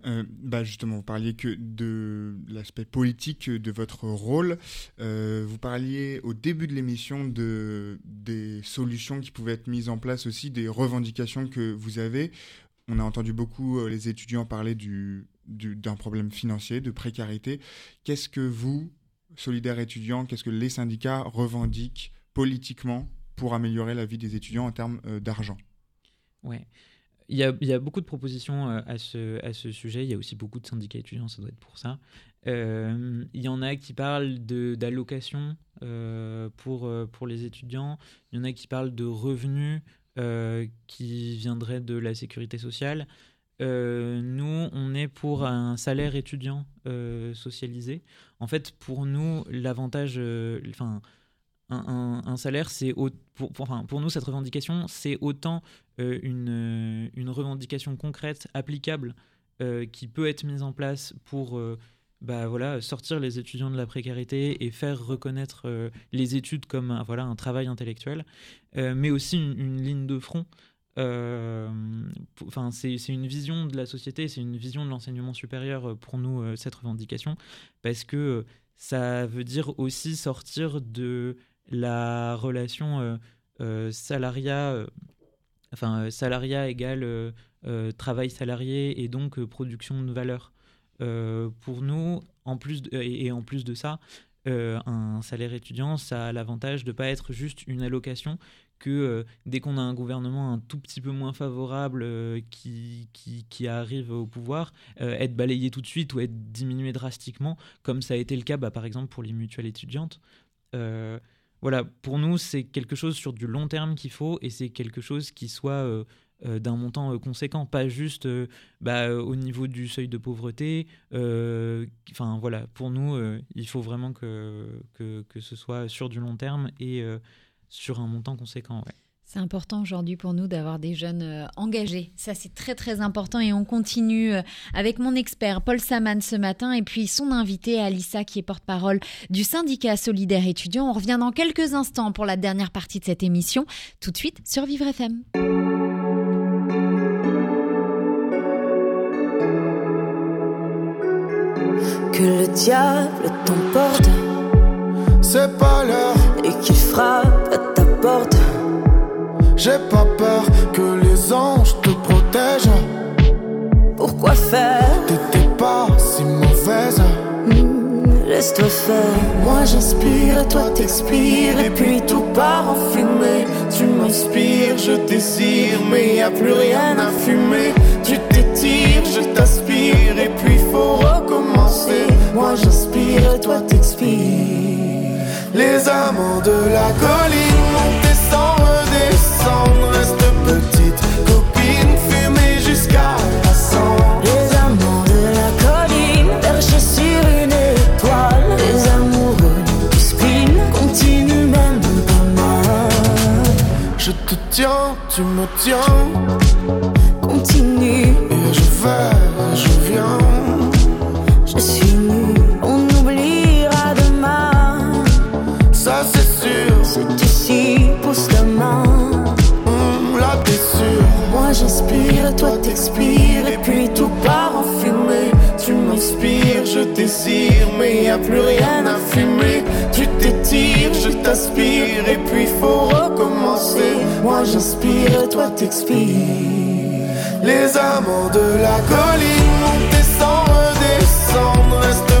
D: bah justement, vous parliez que de l'aspect politique de votre rôle. vous parliez au début de l'émission de des solutions qui pouvaient être mises en place aussi, des revendications que vous avez. On a entendu beaucoup les étudiants parler du d'un problème financier, de précarité. Qu'est-ce que vous, solidaires étudiants, qu'est-ce que les syndicats revendiquent politiquement pour améliorer la vie des étudiants en termes euh, d'argent?
E: Ouais. Il y, a, il y, a, beaucoup de propositions euh, à, ce, à ce sujet. Il y a aussi beaucoup de syndicats étudiants, ça doit être pour ça. Euh, il y en a qui parlent d'allocations pour, pour les étudiants. Il y en a qui parlent de revenus qui viendraient de la sécurité sociale. Euh, nous, on est pour un salaire étudiant euh, socialisé. En fait, pour nous, l'avantage, euh, enfin, un, salaire, c'est pour, enfin, pour nous cette revendication, c'est autant une, une, revendication concrète, applicable, qui peut être mise en place pour bah, voilà, sortir les étudiants de la précarité et faire reconnaître les études comme voilà, un travail intellectuel, mais aussi une ligne de front enfin, c'est une vision de la société, c'est une vision de l'enseignement supérieur euh, pour nous, euh, cette revendication, parce que ça veut dire aussi sortir de la relation salariat, enfin, salariat égale travail salarié et donc production de valeur. pour nous, en plus et, en plus de ça, un salaire étudiant, ça a l'avantage de ne pas être juste une allocation que euh, dès qu'on a un gouvernement un tout petit peu moins favorable euh, qui, arrive au pouvoir, euh, être balayé tout de suite ou être diminué drastiquement, comme ça a été le cas bah, par exemple pour les mutuelles étudiantes. voilà, pour nous, c'est quelque chose sur du long terme qu'il faut et c'est quelque chose qui soit d'un montant conséquent, pas juste bah, au niveau du seuil de pauvreté. Enfin voilà, pour nous, il faut vraiment que, que, ce soit sur du long terme et sur un montant conséquent. Ouais.
C: C'est important aujourd'hui pour nous d'avoir des jeunes euh, engagés. Ça, c'est très très important et on continue euh, avec mon expert Paul Saman ce matin et puis son invité Alissa qui est porte-parole du syndicat solidaire étudiant. On revient dans quelques instants pour la dernière partie de cette émission, tout de suite sur Vivre FM.
G: Que le diable t'emporte,
J: C'est pas l'heure,
G: et qu'il frappe porte.
J: j'ai pas peur que les anges te protègent.
G: Pourquoi faire?
J: T'étais pas si mauvaise.
G: Hmm, Laisse-toi faire. Moi j'inspire toi t'expires. Et puis tout part en fumée.
J: Tu m'inspires, je désire, mais y a plus rien à fumer. Tu t'étires, je t'aspire, et puis faut recommencer.
G: Moi j'inspire toi t'expires.
J: Les amants de la colline tu me tiens,
G: Continue,
J: et je vais, je viens.
G: J'inspire toi t'expires. Et puis tout part en fumée.
J: Tu m'inspires, je désire, mais y a plus rien à fumer. Tu t'étires, je t'aspire, et puis faut recommencer.
G: Moi j'inspire toi t'expires.
J: Les amants de la colline monter sans redescendre.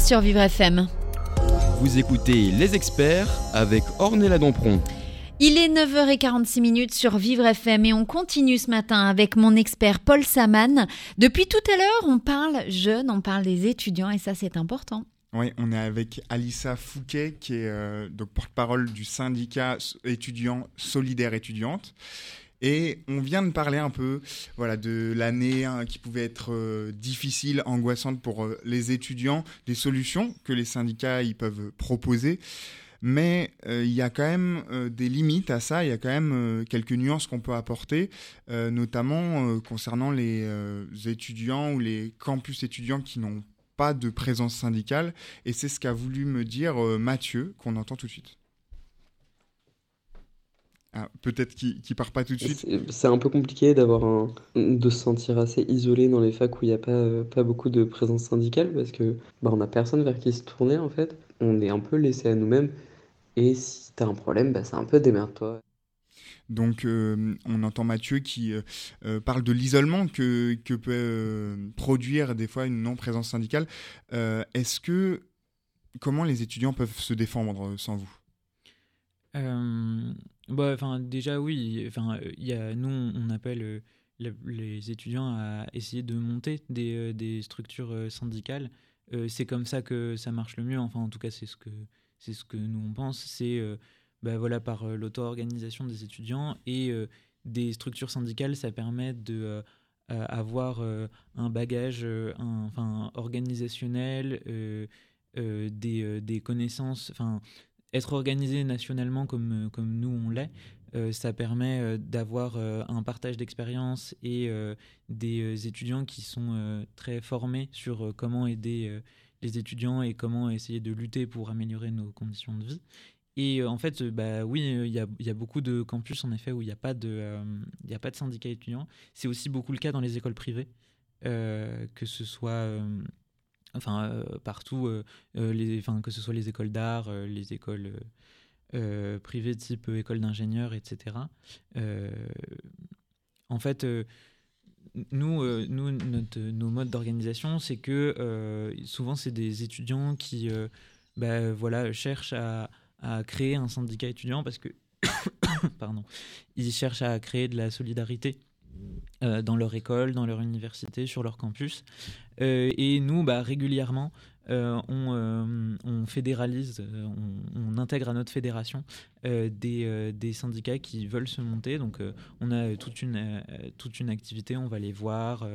G: Sur
C: Vivre FM.
B: Vous écoutez Les Experts avec Ornella Dampron.
C: Il est 9h46 minutes sur Vivre FM et on continue ce matin avec mon expert Paul Saman. Depuis tout à l'heure, on parle jeunes, on parle des étudiants et ça c'est important.
D: Oui, on est avec Alissa Fouquet, qui est euh, donc porte-parole du syndicat étudiant solidaire étudiante. Et on vient de parler un peu voilà, de l'année hein, qui pouvait être euh, difficile, angoissante pour euh, les étudiants, des solutions que les syndicats ils peuvent proposer. Mais euh, il y a quand même des limites à ça, il y a quand même quelques nuances qu'on peut apporter, notamment concernant les étudiants ou les campus étudiants qui n'ont pas de présence syndicale. Et c'est ce qu'a voulu me dire Mathieu, qu'on entend tout de suite. Ah, Peut-être qu'il ne part pas tout de suite.
A: C'est un peu compliqué d'avoir un, de se sentir assez isolé dans les facs où il n'y a pas, pas beaucoup de présence syndicale parce que bah, on n'a personne vers qui se tourner en fait. On est un peu laissé à nous-mêmes et si t'as un problème, bah, c'est un peu démerde-toi.
D: Donc, euh, on entend Mathieu qui euh, euh, parle de l'isolement que, que peut euh, produire des fois une non-présence syndicale. Euh, Est-ce que. Comment les étudiants peuvent se défendre sans vous?
E: Euh, bah, enfin, déjà, oui. Enfin, il nous, on appelle euh, les étudiants à essayer de monter des, euh, des structures euh, syndicales. C'est comme ça que ça marche le mieux. Enfin, en tout cas, c'est ce que c'est ce que nous on pense. C'est bah, voilà par l'auto-organisation des étudiants et des structures syndicales, ça permet de avoir un bagage enfin organisationnel, des, des connaissances, enfin être organisé nationalement comme, euh, comme nous on l'est, euh, ça permet euh, d'avoir un partage d'expérience et des étudiants qui sont très formés sur comment aider les étudiants et comment essayer de lutter pour améliorer nos conditions de vie. Et en fait, bah oui, il y, a, y a beaucoup de campus en effet où il n'y a pas de, y a pas de syndicat étudiant. C'est aussi beaucoup le cas dans les écoles privées, que ce soit, enfin euh, partout, euh, euh, que ce soit les écoles d'art, les écoles privées type école d'ingénieurs, etc. En fait. nous, nos modes d'organisation, c'est que souvent, c'est des étudiants qui bah, voilà, cherchent à, à créer un syndicat étudiant parce que [COUGHS] pardon, ils cherchent à créer de la solidarité euh, dans leur école, dans leur université, sur leur campus. Euh, et nous, bah, régulièrement, euh, on, fédéralise, on, intègre à notre fédération des, syndicats qui veulent se monter. Donc, on a toute une, activité, on va les voir,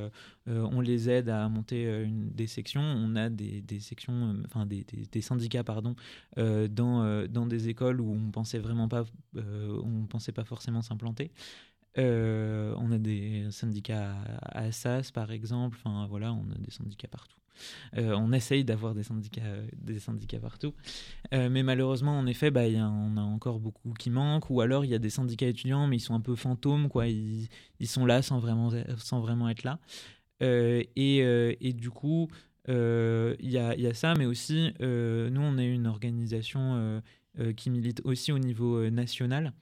E: on les aide à monter des sections. On a des, sections, enfin des, syndicats, pardon, dans, dans des écoles où on pensait vraiment pas, on pensait pas forcément s'implanter. Euh, on a des syndicats à Assas, par exemple. Enfin, voilà, on a des syndicats partout. Euh, on essaye d'avoir des syndicats, des syndicats partout. Euh, mais malheureusement, en effet, bah, y a, on a encore beaucoup qui manquent. Ou alors, il y a des syndicats étudiants, mais ils sont un peu fantômes. Quoi. Ils, sont là sans vraiment, sans vraiment être là. Et, du coup, il y, a, ça, mais aussi, nous, on est une organisation qui milite aussi au niveau national.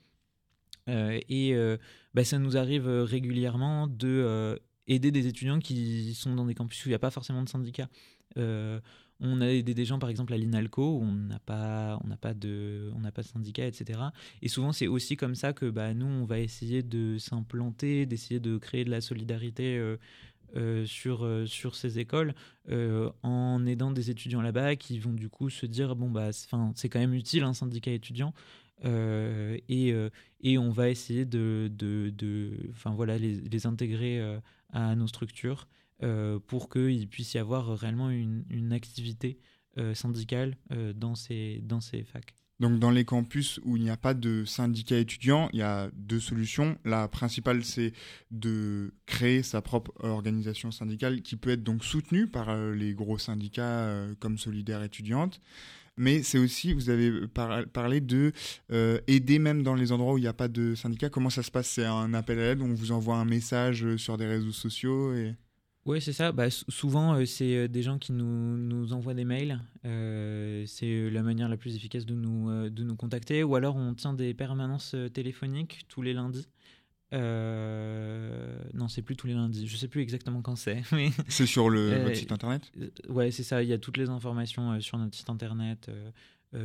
E: Euh, et euh, bah, ça nous arrive euh, régulièrement de aider des étudiants qui sont dans des campus où il n'y a pas forcément de syndicat. Euh, on a aidé des gens, par exemple, à l'INALCO, où on n'a pas, pas de, on pas de syndicat, etc. Et souvent, c'est aussi comme ça que bah, nous, on va essayer de s'implanter, d'essayer de créer de la solidarité sur, sur ces écoles, en aidant des étudiants là-bas qui vont du coup se dire bon bah, c'est quand même utile un syndicat étudiant. Euh, et, euh, et on va essayer de, de, voilà, les, intégrer euh, à nos structures pour qu'il puisse y avoir réellement une, activité syndicale dans, ces, dans ces facs.
D: Donc dans les campus où il n'y a pas de syndicat étudiant, il y a deux solutions. La principale, c'est de créer sa propre organisation syndicale qui peut être donc soutenue par les gros syndicats comme Solidaire étudiante. Mais c'est aussi, vous avez par- parlé de euh, aider même dans les endroits où il n'y a pas de syndicat. Comment ça se passe? C'est un appel à l'aide, on vous envoie un message euh, sur des réseaux sociaux et...
E: Oui, c'est ça. Bah, souvent, euh, c'est euh, des gens qui nous, nous envoient des mails. Euh, c'est euh, la manière la plus efficace de nous, euh, de nous contacter. Ou alors, on tient des permanences euh, téléphoniques tous les lundis. Euh, non, c'est plus tous les lundis. Je sais plus exactement quand c'est. [LAUGHS] Mais
D: C'est sur le,
E: Euh,
D: votre site internet?
E: euh, ouais, c'est ça. Il y a toutes les informations euh, sur notre site internet,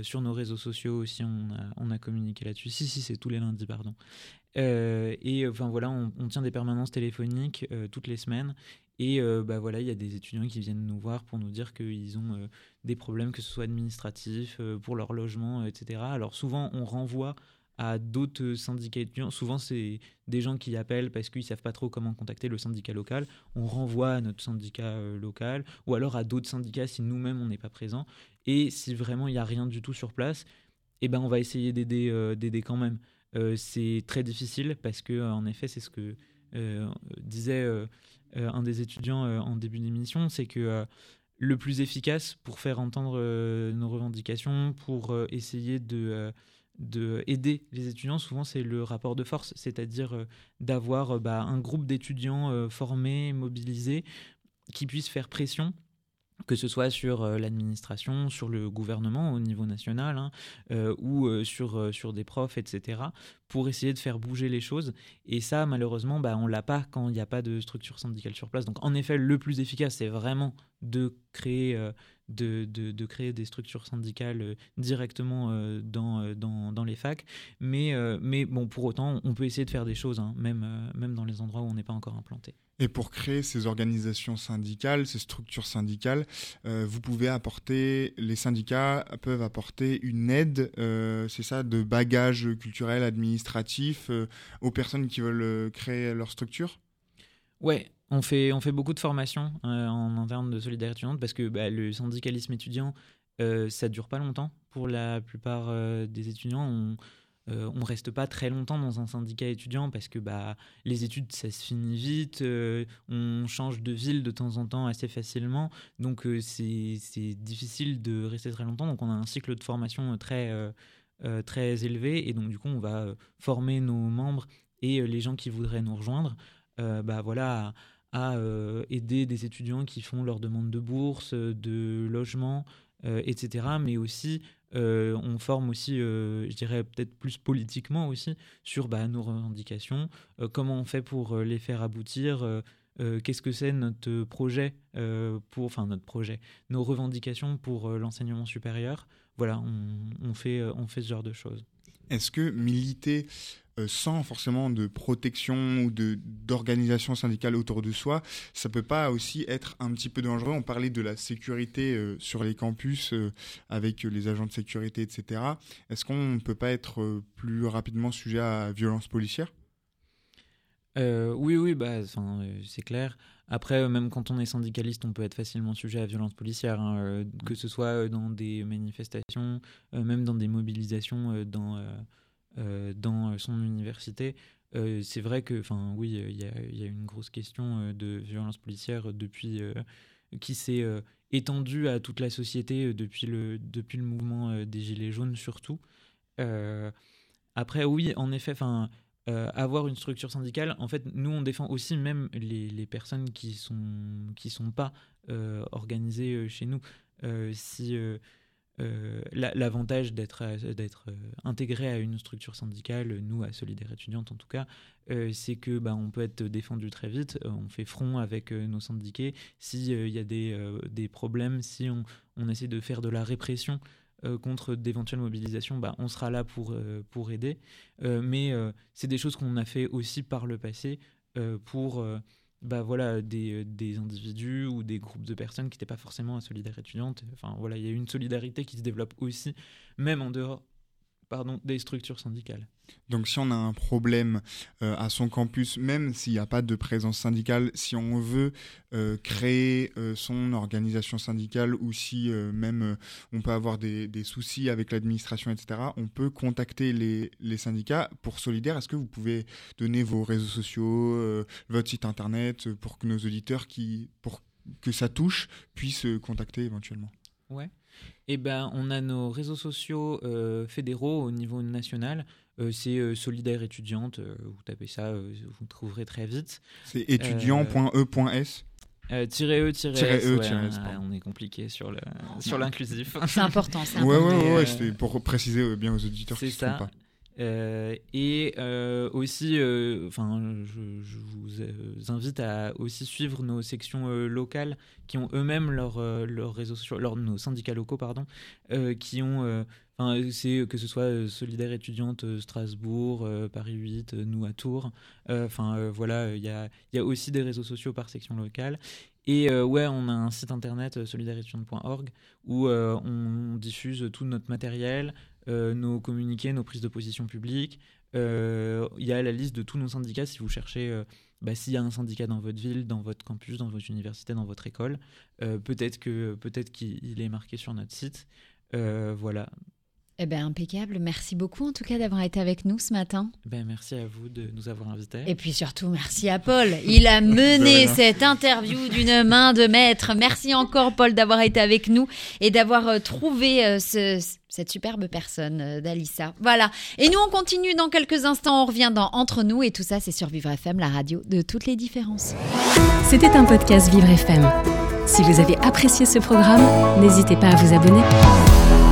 E: sur nos réseaux sociaux aussi. On a, on a communiqué là-dessus. Si, si, c'est tous les lundis, pardon. Et enfin voilà, on, on tient des permanences téléphoniques toutes les semaines. Et bah voilà, il y a des étudiants qui viennent nous voir pour nous dire qu'ils ont des problèmes, que ce soit administratifs, euh, pour leur logement, etc. Alors souvent, on renvoie à d'autres syndicats étudiants. Souvent, c'est des gens qui appellent parce qu'ils savent pas trop comment contacter le syndicat local. On renvoie à notre syndicat euh, local ou alors à d'autres syndicats si nous-mêmes on n'est pas présents. Et si vraiment il n'y a rien du tout sur place, eh ben on va essayer d'aider euh, quand même. Euh, c'est très difficile parce que en effet, c'est ce que disait un des étudiants en début d'émission, c'est que le plus efficace pour faire entendre nos revendications, pour essayer de, de aider les étudiants, souvent c'est le rapport de force, c'est-à-dire euh, d'avoir euh, bah, un groupe d'étudiants euh, formés, mobilisés, qui puissent faire pression que ce soit sur l'administration, sur le gouvernement au niveau national, hein, ou sur, sur des profs, etc., pour essayer de faire bouger les choses. Et ça, malheureusement, bah, on l'a pas quand il n'y a pas de structure syndicale sur place. Donc, en effet, le plus efficace, c'est vraiment de créer, de, de, de créer des structures syndicales euh, directement euh, dans, euh, dans, dans les facs. Mais, mais bon, pour autant, on peut essayer de faire des choses, hein, même, même dans les endroits où on n'est pas encore implanté.
D: Et pour créer ces organisations syndicales, ces structures syndicales, euh, vous pouvez apporter, les syndicats peuvent apporter une aide, euh, c'est ça, de bagage culturel, administratif euh, aux personnes qui veulent créer leur structure?
E: Ouais, on fait, on fait beaucoup de formations euh, en interne de solidarité étudiante parce que bah, le syndicalisme étudiant, euh, ça dure pas longtemps. Pour la plupart euh, des étudiants, on, euh, on reste pas très longtemps dans un syndicat étudiant parce que bah, les études, ça se finit vite, on change de ville de temps en temps assez facilement, donc c'est difficile de rester très longtemps. Donc on a un cycle de formation très, très élevé et donc du coup on va former nos membres et les gens qui voudraient nous rejoindre bah, voilà, à, euh, aider des étudiants qui font leur demande de bourse, euh, de logement, euh, etc. Mais aussi, on forme aussi, je dirais peut-être plus politiquement aussi, sur bah, nos revendications, comment on fait pour les faire aboutir, qu'est-ce que c'est notre projet, pour, enfin notre projet, nos revendications pour l'enseignement supérieur. Voilà, on, fait, on fait ce genre de choses.
D: Est-ce que militer euh, sans forcément de protection ou d'organisation syndicale autour de soi, ça peut pas aussi être un petit peu dangereux? On parlait de la sécurité euh, sur les campus euh, avec les agents de sécurité, etc. Est-ce qu'on ne peut pas être plus rapidement sujet à violence policière?
E: Euh, oui, oui, bah, euh, c'est clair. Après, euh, même quand on est syndicaliste, on peut être facilement sujet à violence policière, hein, que ce soit dans des manifestations, même dans des mobilisations dans, dans son université. C'est vrai que, enfin, oui, il y, y a une grosse question de violence policière depuis qui s'est étendue à toute la société depuis le depuis le mouvement des gilets jaunes surtout. Après, oui, en effet, enfin. Euh, avoir une structure syndicale, en fait, nous, on défend aussi même les, personnes qui sont qui sont pas euh, organisées euh, chez nous. Si la- l'avantage d'être intégré à une structure syndicale, nous à Solidaire étudiante en tout cas, c'est que bah, on peut être défendu très vite. On fait front avec nos syndiqués. S'il y a des, des problèmes, si on, on essaie de faire de la répression euh, contre d'éventuelles mobilisations, bah, on sera là pour, euh, pour aider. Euh, mais c'est des choses qu'on a fait aussi par le passé pour bah, voilà, des, des individus ou des groupes de personnes qui n'étaient pas forcément à Solidaire étudiante. Enfin, voilà, il y a une solidarité qui se développe aussi, même en dehors pardon, des structures syndicales.
D: Donc si on a un problème euh, à son campus, même s'il n'y a pas de présence syndicale, si on veut euh, créer euh, son organisation syndicale ou si même on peut avoir des, des soucis avec l'administration, etc., on peut contacter les, les syndicats pour Solidaire. Est-ce que vous pouvez donner vos réseaux sociaux, votre site internet, pour que nos auditeurs, qui, pour que ça touche, puissent contacter éventuellement?
E: Ouais. Eh ben, on a nos réseaux sociaux euh, fédéraux au niveau national. Euh, c'est euh, Solidaire étudiante. euh, vous tapez ça, euh, vous trouverez très vite.
D: C'est étudiant.e.s.
E: Euh, tiret E, S,
D: E,
E: ouais,
D: S,
E: on est compliqué sur le sur l'inclusif.
C: C'est important, c'est
D: Ouais,
C: important.
D: ouais, ouais,
E: Mais,
D: ouais,
E: euh,
D: c'était pour préciser euh, bien aux auditeurs
E: C'est
D: qui se trompent
E: ça.
D: pas.
E: Euh, et euh, aussi, euh, enfin, je, vous invite à aussi suivre nos sections locales qui ont eux-mêmes leurs leurs réseaux sociaux, leurs nos syndicats locaux, pardon, qui ont, c'est que ce soit Solidaire étudiante Strasbourg, Paris 8, euh, nous à Tours. Enfin, voilà, il y a y a aussi des réseaux sociaux par section locale. Et ouais, on a un site internet euh, où on diffuse tout notre matériel, nos communiqués, nos prises de position publiques. Euh, Il y a la liste de tous nos syndicats si vous cherchez euh, bah, s'il y a un syndicat dans votre ville, dans votre campus, dans votre université, dans votre école. Euh, peut-être peut-être qu'il est marqué sur notre site. Euh, voilà.
C: Eh ben impeccable. Merci beaucoup en tout cas d'avoir été avec nous ce matin.
E: Ben, merci à vous de nous avoir invités.
C: Et puis surtout, merci à Paul. Il a [LAUGHS] mené cette interview d'une main de maître. Merci encore, Paul, d'avoir été avec nous et d'avoir euh, trouvé euh, ce- cette superbe personne euh, d'Alissa. Voilà. Et nous, on continue dans quelques instants. On revient dans Entre nous et tout ça, c'est sur Vivre FM, la radio de toutes les différences.
K: C'était un podcast Vivre FM. Si vous avez apprécié ce programme, n'hésitez pas à vous abonner.